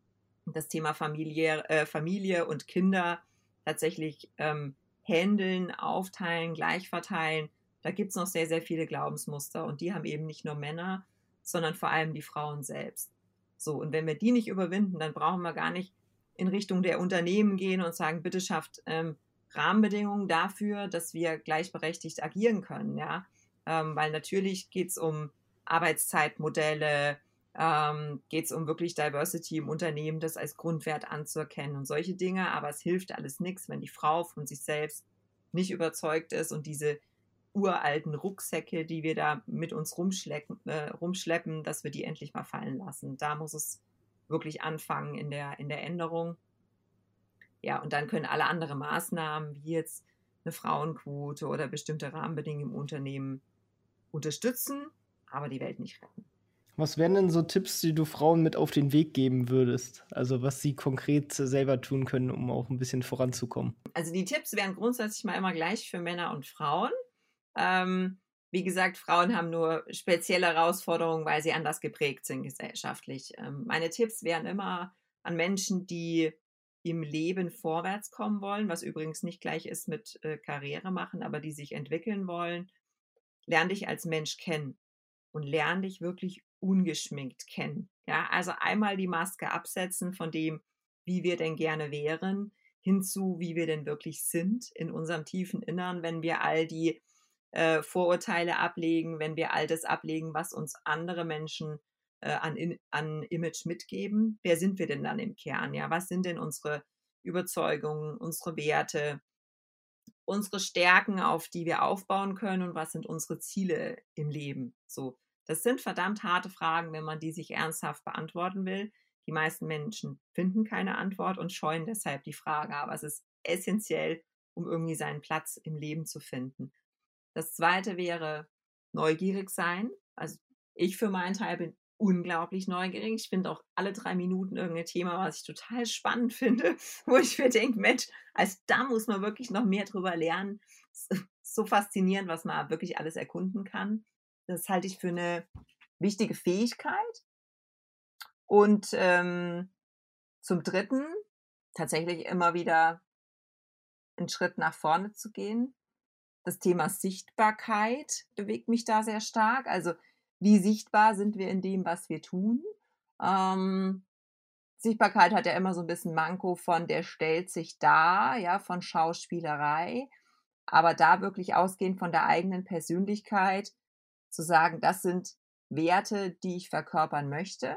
das Thema Familie, äh, Familie und Kinder tatsächlich ähm, handeln, aufteilen, gleich verteilen. Da gibt es noch sehr, sehr viele Glaubensmuster und die haben eben nicht nur Männer, sondern vor allem die Frauen selbst. So, und wenn wir die nicht überwinden, dann brauchen wir gar nicht in Richtung der Unternehmen gehen und sagen, bitte schafft ähm, Rahmenbedingungen dafür, dass wir gleichberechtigt agieren können, ja. Ähm, weil natürlich geht es um Arbeitszeitmodelle, ähm, geht es um wirklich Diversity im Unternehmen, das als Grundwert anzuerkennen und solche Dinge. Aber es hilft alles nichts, wenn die Frau von sich selbst nicht überzeugt ist und diese uralten Rucksäcke, die wir da mit uns rumschleppen, äh, rumschleppen, dass wir die endlich mal fallen lassen. Da muss es wirklich anfangen in der, in der Änderung. Ja, und dann können alle anderen Maßnahmen, wie jetzt eine Frauenquote oder bestimmte Rahmenbedingungen im Unternehmen unterstützen, aber die Welt nicht retten. Was wären denn so Tipps, die du Frauen mit auf den Weg geben würdest? Also was sie konkret selber tun können, um auch ein bisschen voranzukommen? Also die Tipps wären grundsätzlich mal immer gleich für Männer und Frauen. Ähm, wie gesagt, Frauen haben nur spezielle Herausforderungen, weil sie anders geprägt sind gesellschaftlich. Ähm, meine Tipps wären immer an Menschen, die im Leben vorwärts kommen wollen, was übrigens nicht gleich ist mit äh, Karriere machen, aber die sich entwickeln wollen. Lern dich als Mensch kennen und lern dich wirklich ungeschminkt kennen. Ja, also einmal die Maske absetzen von dem, wie wir denn gerne wären, hinzu, wie wir denn wirklich sind in unserem tiefen Innern, wenn wir all die äh, Vorurteile ablegen, wenn wir all das ablegen, was uns andere Menschen äh, an, an Image mitgeben. Wer sind wir denn dann im Kern? Ja, was sind denn unsere Überzeugungen, unsere Werte, unsere Stärken, auf die wir aufbauen können und was sind unsere Ziele im Leben? So, das sind verdammt harte Fragen, wenn man die sich ernsthaft beantworten will. Die meisten Menschen finden keine Antwort und scheuen deshalb die Frage, aber es ist essentiell, um irgendwie seinen Platz im Leben zu finden. Das zweite wäre neugierig sein. Also ich für meinen Teil bin unglaublich neugierig. Ich finde auch alle drei Minuten irgendein Thema, was ich total spannend finde, wo ich mir denke, Mensch, als da muss man wirklich noch mehr drüber lernen. So faszinierend, was man wirklich alles erkunden kann. Das halte ich für eine wichtige Fähigkeit. Und ähm, zum Dritten tatsächlich immer wieder einen Schritt nach vorne zu gehen. Das Thema Sichtbarkeit bewegt mich da sehr stark. Also wie sichtbar sind wir in dem, was wir tun? Ähm, Sichtbarkeit hat ja immer so ein bisschen Manko von der stellt sich da, ja, von Schauspielerei. Aber da wirklich ausgehend von der eigenen Persönlichkeit zu sagen, das sind Werte, die ich verkörpern möchte,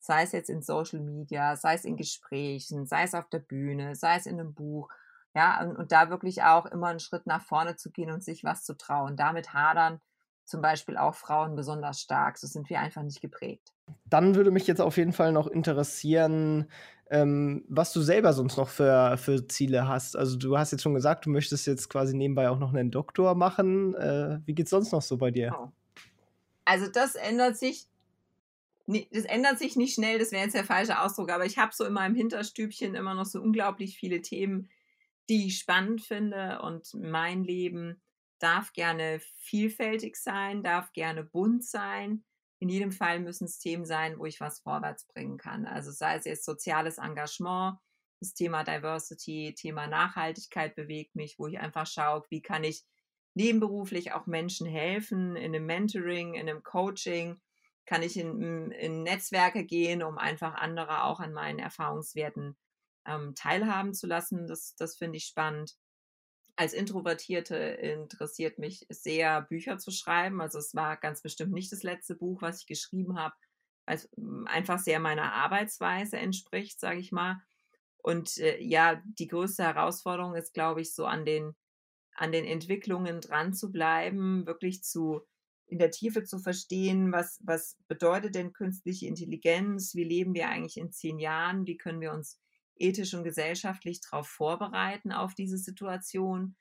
sei es jetzt in Social Media, sei es in Gesprächen, sei es auf der Bühne, sei es in einem Buch, ja, und, und da wirklich auch immer einen Schritt nach vorne zu gehen und sich was zu trauen. Damit hadern zum Beispiel auch Frauen besonders stark. So sind wir einfach nicht geprägt. Dann würde mich jetzt auf jeden Fall noch interessieren, ähm, was du selber sonst noch für, für Ziele hast. Also du hast jetzt schon gesagt, du möchtest jetzt quasi nebenbei auch noch einen Doktor machen. Äh, wie es sonst noch so bei dir? Oh. Also das ändert sich, das ändert sich nicht schnell, das wäre jetzt der falsche Ausdruck, aber ich habe so in meinem Hinterstübchen immer noch so unglaublich viele Themen, die ich spannend finde und mein Leben darf gerne vielfältig sein, darf gerne bunt sein. In jedem Fall müssen es Themen sein, wo ich was vorwärts bringen kann. Also sei es jetzt soziales Engagement, das Thema Diversity, Thema Nachhaltigkeit bewegt mich, wo ich einfach schaue, wie kann ich nebenberuflich auch Menschen helfen, in einem Mentoring, in einem Coaching, kann ich in, in Netzwerke gehen, um einfach andere auch an meinen Erfahrungswerten ähm, teilhaben zu lassen. Das, das finde ich spannend. Als Introvertierte interessiert mich sehr, Bücher zu schreiben. Also es war ganz bestimmt nicht das letzte Buch, was ich geschrieben habe, weil es hm, einfach sehr meiner Arbeitsweise entspricht, sage ich mal. Und äh, ja, die größte Herausforderung ist, glaube ich, so an den an den Entwicklungen dran zu bleiben, wirklich zu in der Tiefe zu verstehen, was, was bedeutet denn künstliche Intelligenz, wie leben wir eigentlich in zehn Jahren, wie können wir uns ethisch und gesellschaftlich darauf vorbereiten auf diese Situation.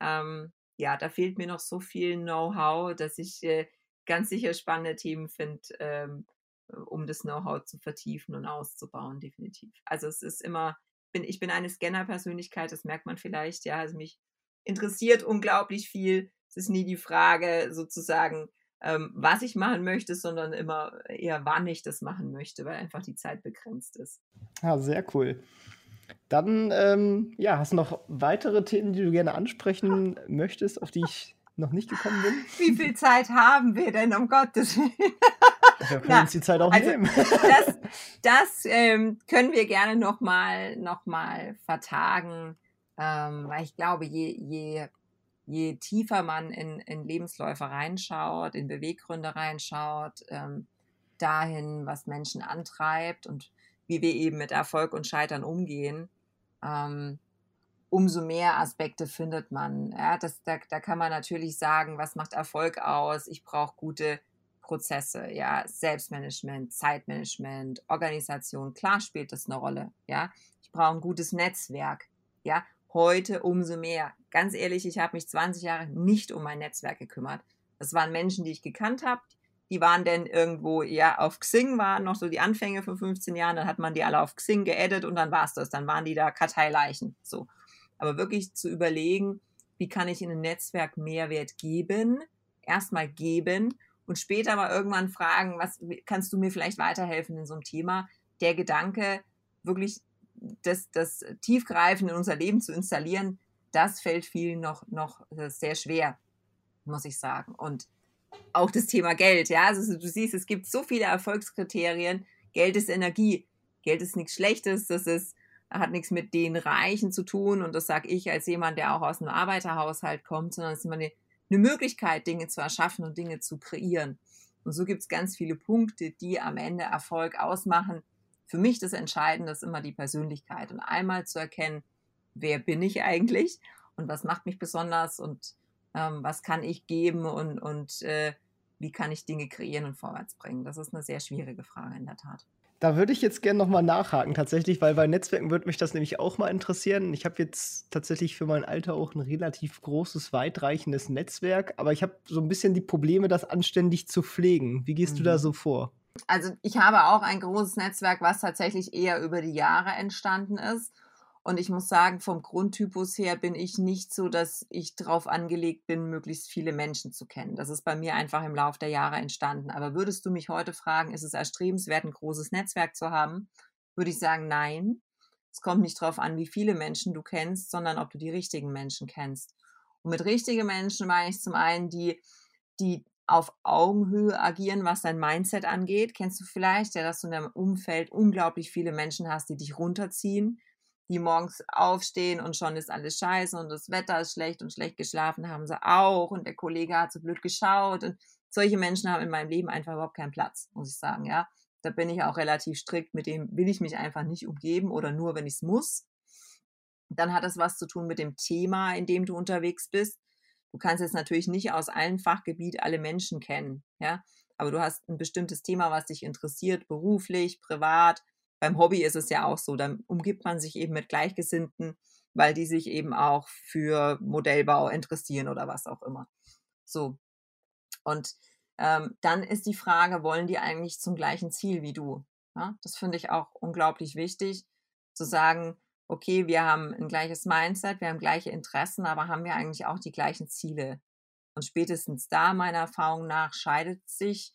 Ähm, ja, da fehlt mir noch so viel Know-how, dass ich äh, ganz sicher spannende Themen finde, ähm, um das Know-how zu vertiefen und auszubauen, definitiv. Also es ist immer, bin, ich bin eine Scanner-Persönlichkeit, das merkt man vielleicht, ja, also mich interessiert unglaublich viel. Es ist nie die Frage sozusagen, ähm, was ich machen möchte, sondern immer eher, wann ich das machen möchte, weil einfach die Zeit begrenzt ist. Ja, sehr cool. Dann, ähm, ja, hast du noch weitere Themen, die du gerne ansprechen möchtest, auf die ich noch nicht gekommen bin? Wie viel Zeit haben wir denn, um Gottes Willen? Wir können Na, uns die Zeit auch also nehmen. Das, das ähm, können wir gerne nochmal noch mal vertagen. Ähm, weil ich glaube, je, je, je tiefer man in, in Lebensläufe reinschaut, in Beweggründe reinschaut, ähm, dahin, was Menschen antreibt und wie wir eben mit Erfolg und Scheitern umgehen, ähm, umso mehr Aspekte findet man. Ja, das, da, da kann man natürlich sagen, was macht Erfolg aus? Ich brauche gute Prozesse, ja, Selbstmanagement, Zeitmanagement, Organisation, klar spielt das eine Rolle, ja. Ich brauche ein gutes Netzwerk, ja, heute umso mehr. Ganz ehrlich, ich habe mich 20 Jahre nicht um mein Netzwerk gekümmert. Das waren Menschen, die ich gekannt habe, die waren dann irgendwo, ja, auf Xing waren noch so die Anfänge von 15 Jahren, dann hat man die alle auf Xing geedit und dann war es das, dann waren die da Karteileichen, so. Aber wirklich zu überlegen, wie kann ich in ein Netzwerk Mehrwert geben, erstmal geben und später mal irgendwann fragen, was kannst du mir vielleicht weiterhelfen in so einem Thema? Der Gedanke, wirklich das, das tiefgreifend in unser Leben zu installieren, das fällt vielen noch, noch sehr schwer, muss ich sagen. Und auch das Thema Geld, ja. Also du siehst, es gibt so viele Erfolgskriterien. Geld ist Energie. Geld ist nichts Schlechtes. Das ist, hat nichts mit den Reichen zu tun. Und das sage ich als jemand, der auch aus einem Arbeiterhaushalt kommt, sondern es ist immer eine, eine Möglichkeit, Dinge zu erschaffen und Dinge zu kreieren. Und so gibt es ganz viele Punkte, die am Ende Erfolg ausmachen. Für mich das Entscheidende ist immer die Persönlichkeit und einmal zu erkennen, wer bin ich eigentlich und was macht mich besonders und ähm, was kann ich geben und, und äh, wie kann ich Dinge kreieren und vorwärts bringen? Das ist eine sehr schwierige Frage in der Tat. Da würde ich jetzt gerne nochmal nachhaken, tatsächlich, weil bei Netzwerken würde mich das nämlich auch mal interessieren. Ich habe jetzt tatsächlich für mein Alter auch ein relativ großes, weitreichendes Netzwerk, aber ich habe so ein bisschen die Probleme, das anständig zu pflegen. Wie gehst mhm. du da mhm. so vor? Also ich habe auch ein großes Netzwerk, was tatsächlich eher über die Jahre entstanden ist. Und ich muss sagen, vom Grundtypus her bin ich nicht so, dass ich darauf angelegt bin, möglichst viele Menschen zu kennen. Das ist bei mir einfach im Laufe der Jahre entstanden. Aber würdest du mich heute fragen, ist es erstrebenswert, ein großes Netzwerk zu haben? Würde ich sagen, nein. Es kommt nicht darauf an, wie viele Menschen du kennst, sondern ob du die richtigen Menschen kennst. Und mit richtigen Menschen meine ich zum einen die, die auf Augenhöhe agieren, was dein Mindset angeht. Kennst du vielleicht, ja, dass du in deinem Umfeld unglaublich viele Menschen hast, die dich runterziehen, die morgens aufstehen und schon ist alles scheiße und das Wetter ist schlecht und schlecht geschlafen haben sie auch und der Kollege hat so blöd geschaut und solche Menschen haben in meinem Leben einfach überhaupt keinen Platz, muss ich sagen, ja. Da bin ich auch relativ strikt, mit dem will ich mich einfach nicht umgeben oder nur, wenn ich es muss. Dann hat das was zu tun mit dem Thema, in dem du unterwegs bist. Du kannst jetzt natürlich nicht aus allen Fachgebieten alle Menschen kennen, ja. Aber du hast ein bestimmtes Thema, was dich interessiert, beruflich, privat, beim Hobby ist es ja auch so, dann umgibt man sich eben mit Gleichgesinnten, weil die sich eben auch für Modellbau interessieren oder was auch immer. So. Und ähm, dann ist die Frage, wollen die eigentlich zum gleichen Ziel wie du? Ja, das finde ich auch unglaublich wichtig, zu sagen, okay, wir haben ein gleiches Mindset, wir haben gleiche Interessen, aber haben wir eigentlich auch die gleichen Ziele? Und spätestens da, meiner Erfahrung nach, scheidet sich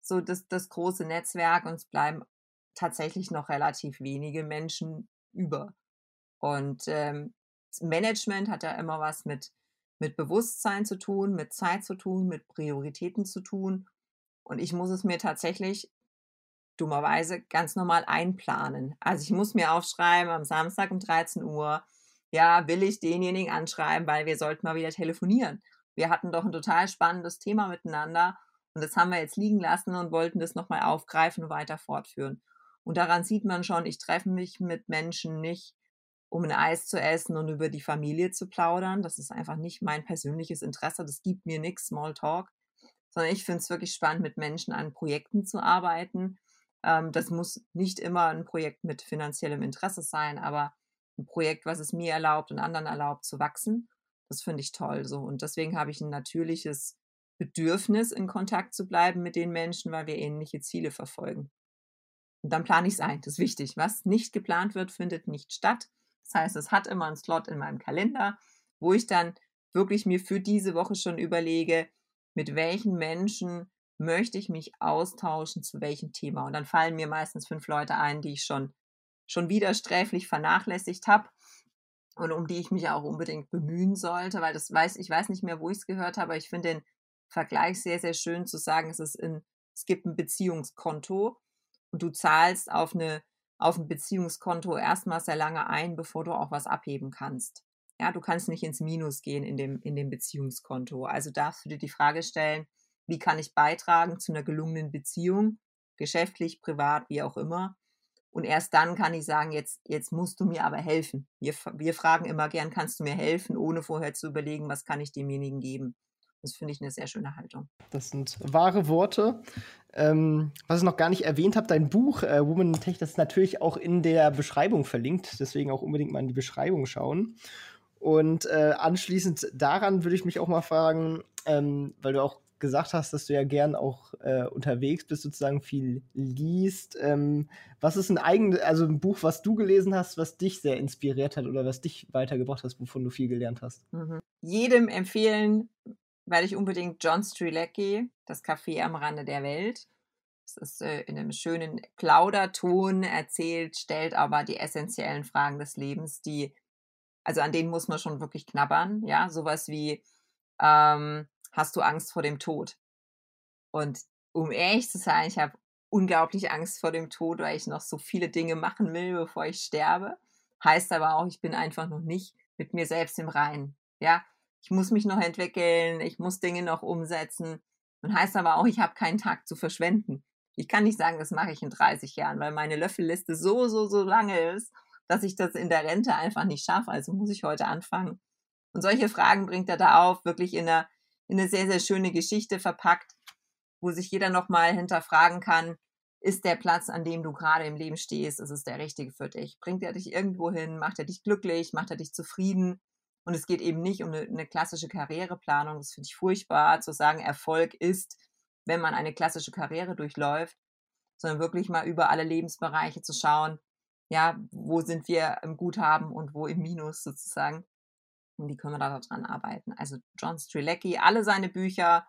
so das, das große Netzwerk und es bleiben tatsächlich noch relativ wenige Menschen über. Und ähm, Management hat ja immer was mit, mit Bewusstsein zu tun, mit Zeit zu tun, mit Prioritäten zu tun. Und ich muss es mir tatsächlich dummerweise ganz normal einplanen. Also ich muss mir aufschreiben, am Samstag um 13 Uhr, ja, will ich denjenigen anschreiben, weil wir sollten mal wieder telefonieren. Wir hatten doch ein total spannendes Thema miteinander und das haben wir jetzt liegen lassen und wollten das nochmal aufgreifen und weiter fortführen. Und daran sieht man schon, ich treffe mich mit Menschen nicht, um ein Eis zu essen und über die Familie zu plaudern. Das ist einfach nicht mein persönliches Interesse. Das gibt mir nichts, Smalltalk. Sondern ich finde es wirklich spannend, mit Menschen an Projekten zu arbeiten. Ähm, das muss nicht immer ein Projekt mit finanziellem Interesse sein, aber ein Projekt, was es mir erlaubt und anderen erlaubt zu wachsen. Das finde ich toll so. Und deswegen habe ich ein natürliches Bedürfnis, in Kontakt zu bleiben mit den Menschen, weil wir ähnliche Ziele verfolgen. Und dann plane ich es ein. Das ist wichtig. Was nicht geplant wird, findet nicht statt. Das heißt, es hat immer einen Slot in meinem Kalender, wo ich dann wirklich mir für diese Woche schon überlege, mit welchen Menschen möchte ich mich austauschen, zu welchem Thema. Und dann fallen mir meistens fünf Leute ein, die ich schon, schon wieder sträflich vernachlässigt habe und um die ich mich auch unbedingt bemühen sollte, weil das weiß, ich weiß nicht mehr, wo ich es gehört habe, aber ich finde den Vergleich sehr, sehr schön zu sagen, es ist in, es gibt ein Beziehungskonto und du zahlst auf, eine, auf ein Beziehungskonto erstmal sehr lange ein, bevor du auch was abheben kannst. Ja, du kannst nicht ins Minus gehen in dem, in dem Beziehungskonto. Also darfst du dir die Frage stellen, wie kann ich beitragen zu einer gelungenen Beziehung, geschäftlich, privat, wie auch immer. Und erst dann kann ich sagen, jetzt, jetzt musst du mir aber helfen. Wir, wir fragen immer gern, kannst du mir helfen, ohne vorher zu überlegen, was kann ich demjenigen geben. Das finde ich eine sehr schöne Haltung. Das sind wahre Worte. Ähm, was ich noch gar nicht erwähnt habe, dein Buch äh, Woman in Tech, das ist natürlich auch in der Beschreibung verlinkt. Deswegen auch unbedingt mal in die Beschreibung schauen. Und äh, anschließend daran würde ich mich auch mal fragen, ähm, weil du auch gesagt hast, dass du ja gern auch äh, unterwegs bist, sozusagen viel liest. Ähm, was ist ein eigenes, also ein Buch, was du gelesen hast, was dich sehr inspiriert hat oder was dich weitergebracht hast, wovon du viel gelernt hast? Mhm. Jedem empfehlen, weil ich unbedingt John Strilecki, das Café am Rande der Welt. Es ist äh, in einem schönen Plauderton erzählt, stellt aber die essentiellen Fragen des Lebens, die, also an denen muss man schon wirklich knabbern, ja, sowas wie, ähm, hast du Angst vor dem Tod? Und um ehrlich zu sein, ich habe unglaublich Angst vor dem Tod, weil ich noch so viele Dinge machen will, bevor ich sterbe. Heißt aber auch, ich bin einfach noch nicht mit mir selbst im Reinen. Ja, ich muss mich noch entwickeln, ich muss Dinge noch umsetzen. Und heißt aber auch, ich habe keinen Tag zu verschwenden. Ich kann nicht sagen, das mache ich in 30 Jahren, weil meine Löffelliste so, so, so lange ist, dass ich das in der Rente einfach nicht schaffe. Also muss ich heute anfangen. Und solche Fragen bringt er da auf, wirklich in eine, in eine sehr, sehr schöne Geschichte verpackt, wo sich jeder nochmal hinterfragen kann, ist der Platz, an dem du gerade im Leben stehst, ist es der richtige für dich? Bringt er dich irgendwo hin? Macht er dich glücklich? Macht er dich zufrieden? Und es geht eben nicht um eine, eine klassische Karriereplanung. Das finde ich furchtbar, zu sagen, Erfolg ist, wenn man eine klassische Karriere durchläuft, sondern wirklich mal über alle Lebensbereiche zu schauen, ja, wo sind wir im Guthaben und wo im Minus sozusagen. Und wie können wir da dran arbeiten? Also John Strilecki, alle seine Bücher,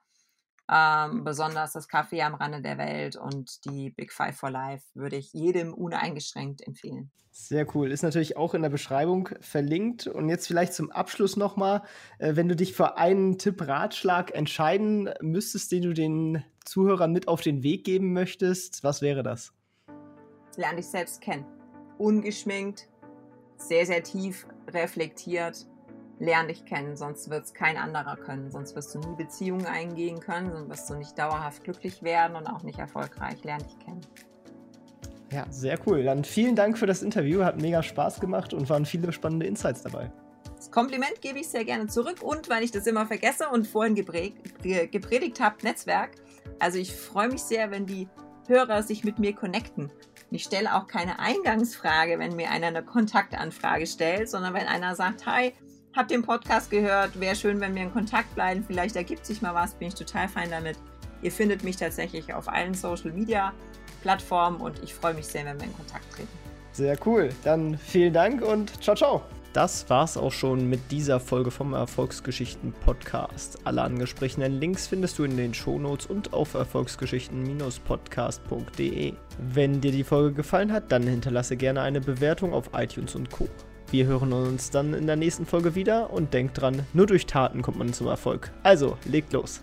ähm, besonders das Café am Rande der Welt und die Big Five for Life würde ich jedem uneingeschränkt empfehlen. Sehr cool. Ist natürlich auch in der Beschreibung verlinkt. Und jetzt vielleicht zum Abschluss nochmal, äh, wenn du dich für einen Tipp, Ratschlag entscheiden müsstest, den du den Zuhörern mit auf den Weg geben möchtest, was wäre das? Lern dich selbst kennen. Ungeschminkt, sehr, sehr tief reflektiert lern dich kennen, sonst wird es kein anderer können. Sonst wirst du nie Beziehungen eingehen können, sonst wirst du nicht dauerhaft glücklich werden und auch nicht erfolgreich. Lern dich kennen. Ja, sehr cool. Dann vielen Dank für das Interview. Hat mega Spaß gemacht und waren viele spannende Insights dabei. Das Kompliment gebe ich sehr gerne zurück und weil ich das immer vergesse und vorhin gepredigt habe, Netzwerk. Also ich freue mich sehr, wenn die Hörer sich mit mir connecten. Ich stelle auch keine Eingangsfrage, wenn mir einer eine Kontaktanfrage stellt, sondern wenn einer sagt, hi, hab den Podcast gehört, wäre schön, wenn wir in Kontakt bleiben. Vielleicht ergibt sich mal was, bin ich total fein damit. Ihr findet mich tatsächlich auf allen Social Media Plattformen und ich freue mich sehr, wenn wir in Kontakt treten. Sehr cool. Dann vielen Dank und ciao, ciao. Das war's auch schon mit dieser Folge vom Erfolgsgeschichten Podcast. Alle angesprochenen Links findest du in den Shownotes und auf erfolgsgeschichten-podcast.de. Wenn dir die Folge gefallen hat, dann hinterlasse gerne eine Bewertung auf iTunes und Co. Wir hören uns dann in der nächsten Folge wieder und denkt dran, nur durch Taten kommt man zum Erfolg. Also, legt los.